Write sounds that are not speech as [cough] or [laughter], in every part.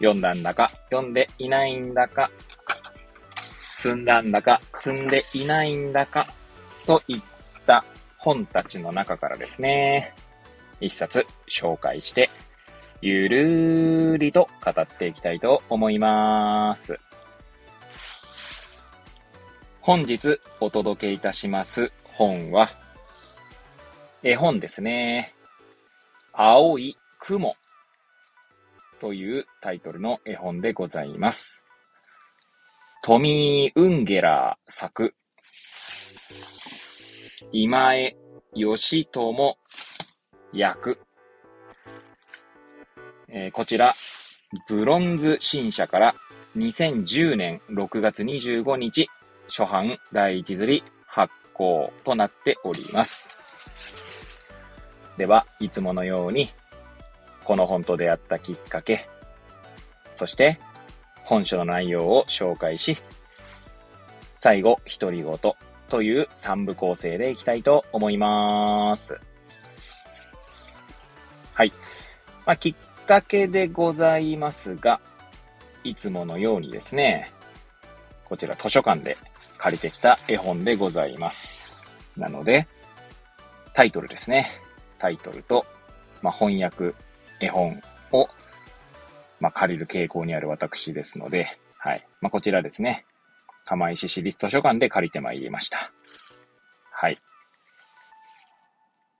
読んだんだか、読んでいないんだか、積んだんだか、積んでいないんだか、といった本たちの中からですね、一冊紹介して、ゆるーりと語っていきたいと思います。本日お届けいたします本は、絵本ですね。青い雲というタイトルの絵本でございます。トミー・ウンゲラー作、今江義友役。えーこちら、ブロンズ新社から2010年6月25日、初版第一釣り発行となっております。では、いつものように、この本と出会ったきっかけ、そして、本書の内容を紹介し、最後、独り言という三部構成でいきたいと思います。はい。まあ、きっかけでございますが、いつものようにですね、こちら図書館で借りてきた絵本でございます。なので、タイトルですね。タイトルと、まあ、翻訳絵本を、まあ、借りる傾向にある私ですので、はい。まあ、こちらですね。釜石市立図書館で借りてまいりました。はい。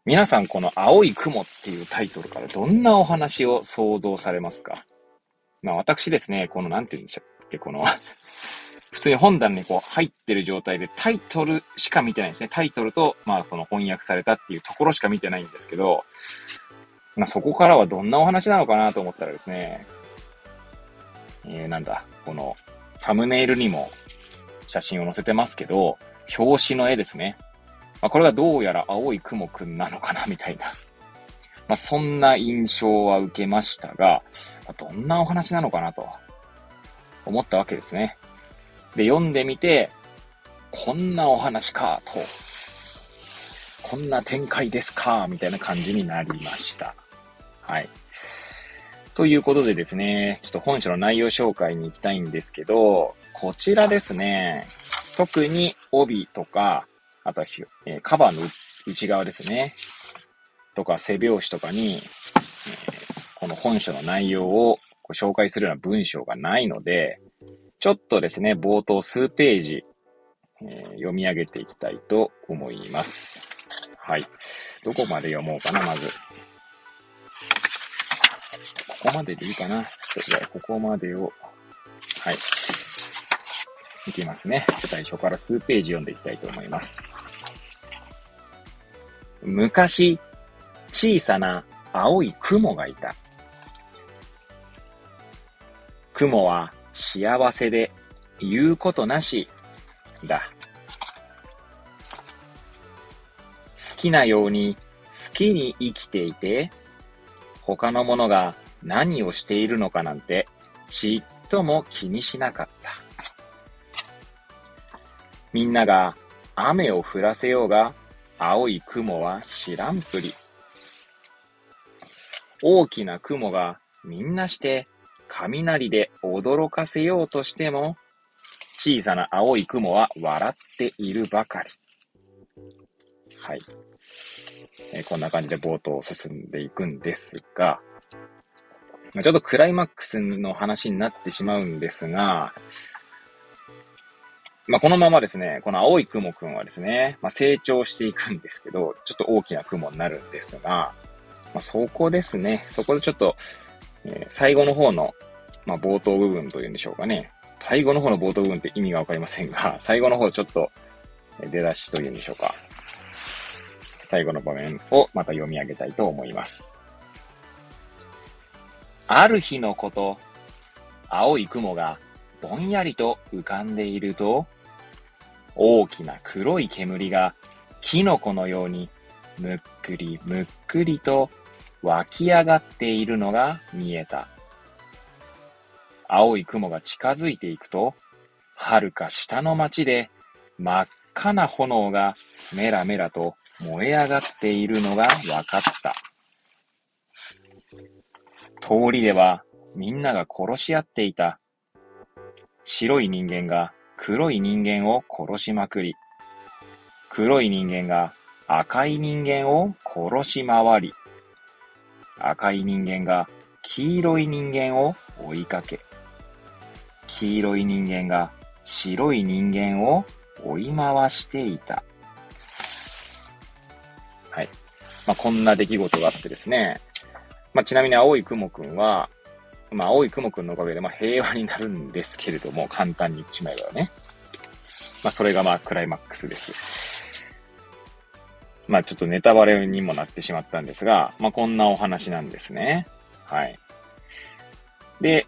皆さんこの青い雲っていうタイトルからどんなお話を想像されますか？まあ私ですね、このなんて言うんでしょうっけ、この [laughs] 普通に本棚にこう入ってる状態でタイトルしか見てないですね。タイトルと、まあその翻訳されたっていうところしか見てないんですけど、まあそこからはどんなお話なのかなと思ったらですね、えー、なんだ、このサムネイルにも写真を載せてますけど、表紙の絵ですね。まあ、これがどうやら青い雲くんなのかな、みたいな。まあ、そんな印象は受けましたが、まあどんなお話なのかなと思ったわけですね。で、読んでみて、こんなお話か、と。こんな展開ですか、みたいな感じになりました。はい。ということでですね、ちょっと本書の内容紹介に行きたいんですけど、こちらですね、特に帯とか、あとは、えーカバーの内側ですね。とか背表紙とかに、えーこの本書の内容をこう紹介するような文章がないので、ちょっとですね、冒頭数ページ、えー読み上げていきたいと思います。はい。どこまで読もうかな、まず。ここまででいいかな。じゃあ、ここまでを、はい。いきますね。最初から数ページ読んでいきたいと思います。昔、小さな青い雲がいた。雲は幸せで言うことなしだ。好きなように好きに生きていて、他の者が何をしているのかなんてちっとも気にしなかった。みんなが雨を降らせようが、青い雲は知らんぷり。大きな雲がみんなして雷で驚かせようとしても、小さな青い雲は笑っているばかり。はい。えこんな感じで冒頭進んでいくんですが、ちょっとクライマックスの話になってしまうんですが、まあ、このままですね、この青い雲くんはですね、まあ、成長していくんですけど、ちょっと大きな雲になるんですが、まあ、そこですね、そこでちょっと、えー最後の方の、まあ、冒頭部分というんでしょうかね。最後の方の冒頭部分って意味がわかりませんが、[laughs] 最後の方ちょっと出だしというんでしょうか。最後の場面をまた読み上げたいと思います。ある日のこと、青い雲がぼんやりと浮かんでいると、大きな黒い煙がキノコのようにむっくりむっくりと湧き上がっているのが見えた。青い雲が近づいていくと、遥か下の町で真っ赤な炎がメラメラと燃え上がっているのが分かった。通りではみんなが殺し合っていた。白い人間が黒い人間を殺しまくり、黒い人間が赤い人間を殺し回り、赤い人間が黄色い人間を追いかけ、黄色い人間が白い人間を追い回していた。はい。まあ、こんな出来事があってですね。まあ、ちなみに青い雲くんは、まあ、青い雲くんのおかげで、まあ、平和になるんですけれども、簡単に言ってしまえばね。まあ、それがまあ、クライマックスです。まあ、ちょっとネタバレにもなってしまったんですが、まあ、こんなお話なんですね。はい。で、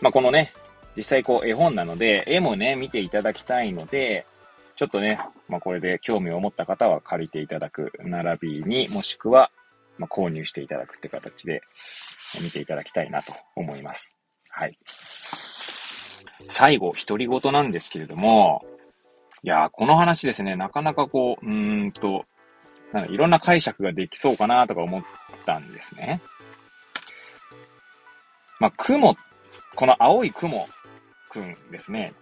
まあ、このね、実際こう絵本なので、絵もね、見ていただきたいので、ちょっとね、まあ、これで興味を持った方は借りていただく、並びに、もしくは、まあ、購入していただくって形で見ていただきたいなと思います。はい。最後、独り言なんですけれども、いやこの話ですね、なかなかこう、うーんと、なんかいろんな解釈ができそうかなとか思ったんですね。まあ、雲、この青い雲くんですね。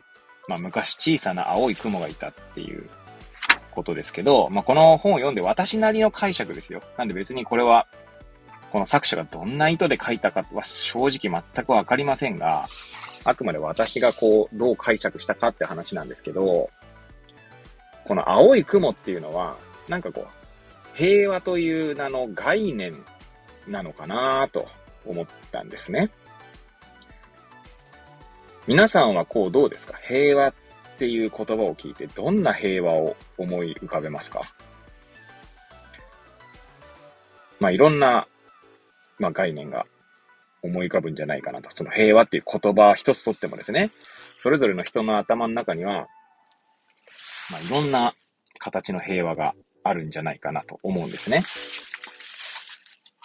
まあ、昔小さな青い雲がいたっていうことですけど、まあ、この本を読んで私なりの解釈ですよ。なんで別にこれは、この作者がどんな意図で書いたかは正直全くわかりませんが、あくまで私がこう、どう解釈したかって話なんですけど、この青い雲っていうのは、なんかこう、平和という名の概念なのかなと思ったんですね。皆さんはこうどうですか？平和っていう言葉を聞いてどんな平和を思い浮かべますか？まあいろんな、まあ、概念が思い浮かぶんじゃないかなと。その平和っていう言葉一つとってもですね、それぞれの人の頭の中には、まあいろんな形の平和があるんじゃないかなと思うんですね。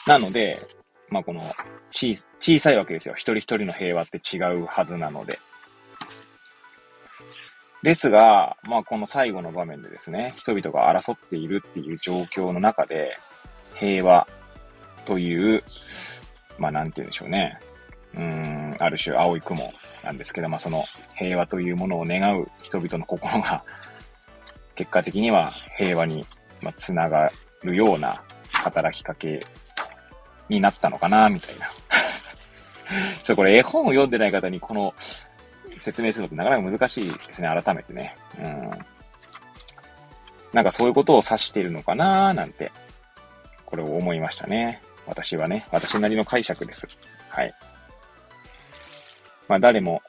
なので、まあ、この小、小さいわけですよ。一人一人の平和って違うはずなので。ですが、まあ、この最後の場面でですね、人々が争っているっていう状況の中で、平和という、まあ、なんて言うんでしょうね。うん、ある種青い雲なんですけど、まあ、その平和というものを願う人々の心が、結果的には平和に、まつながるような働きかけになったのかな、みたいな。[laughs] ちょっとこれ絵本を読んでない方にこの説明するのってなかなか難しいですね、改めてね。うん。なんかそういうことを指しているのかなーなんて、これを思いましたね。私はね、私なりの解釈です。はい。まあ誰も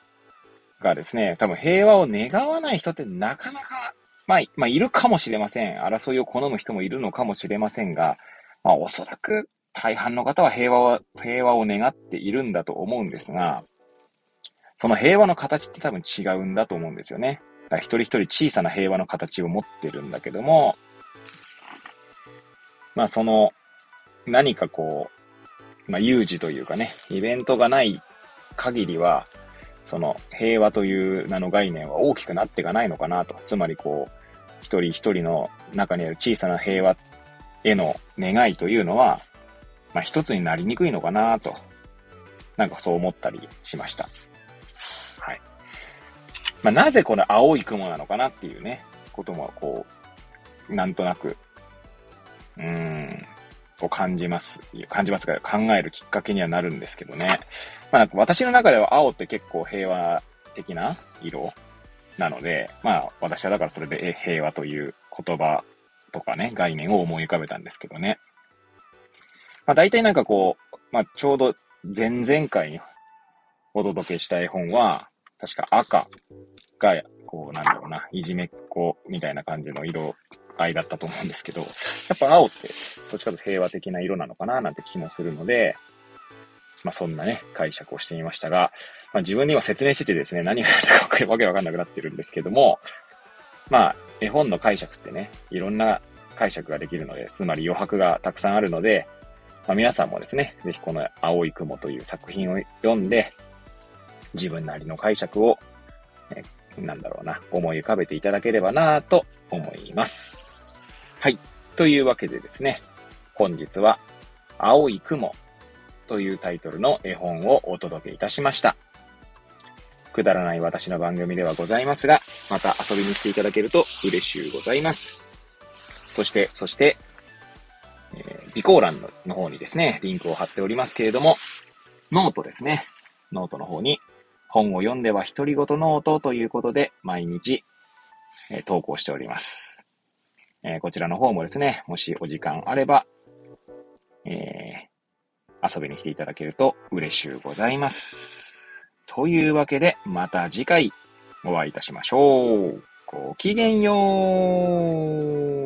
がですね、多分平和を願わない人ってなかなか、まあ、まあいるかもしれません。争いを好む人もいるのかもしれませんが、まあおそらく大半の方は平和を、平和を願っているんだと思うんですが、その平和の形って多分違うんだと思うんですよね。だから一人一人小さな平和の形を持ってるんだけども、まあその、何かこう、まあ有事というかね、イベントがない限りは、その平和という名の概念は大きくなっていかないのかなと。つまりこう、一人一人の中にある小さな平和への願いというのは、まあ、一つになりにくいのかなと、なんかそう思ったりしました。まあ、なぜこの青い雲なのかなっていうね、こともこう、なんとなく、うーん、こう感じます。感じますが、考えるきっかけにはなるんですけどね。まあ、なんか私の中では青って結構平和的な色なので、まあ私はだからそれで平和という言葉とかね、概念を思い浮かべたんですけどね。まあ大体なんかこう、まあちょうど前々回にお届けした絵本は、確か赤が、こうなんだろうな、いじめっ子みたいな感じの色合いだったと思うんですけど、やっぱ青ってどっちかと平和的な色なのかななんて気もするので、まあ、そんなね、解釈をしてみましたが、まあ、自分で今説明しててですね、何がやるかわけわかんなくなってるんですけども、まあ、絵本の解釈ってね、いろんな解釈ができるので、つまり余白がたくさんあるので、まあ、皆さんもですね、ぜひこの青い雲という作品を読んで、自分なりの解釈を、えなんだろうな、思い浮かべていただければなと思います。はい。というわけでですね、本日は、青い雲というタイトルの絵本をお届けいたしました。くだらない私の番組ではございますが、また遊びに来ていただけると嬉しゅうございます。そして、そして、えー、備考欄の方にですね、リンクを貼っておりますけれども、ノートですね。ノートの方に、本を読んでは独り言ノートということで、毎日、えー、投稿しております。えー、こちらの方もですね、もしお時間あれば、え遊びに来ていただけると嬉しゅうございます。というわけで、また次回お会いいたしましょう。ごきげんよう。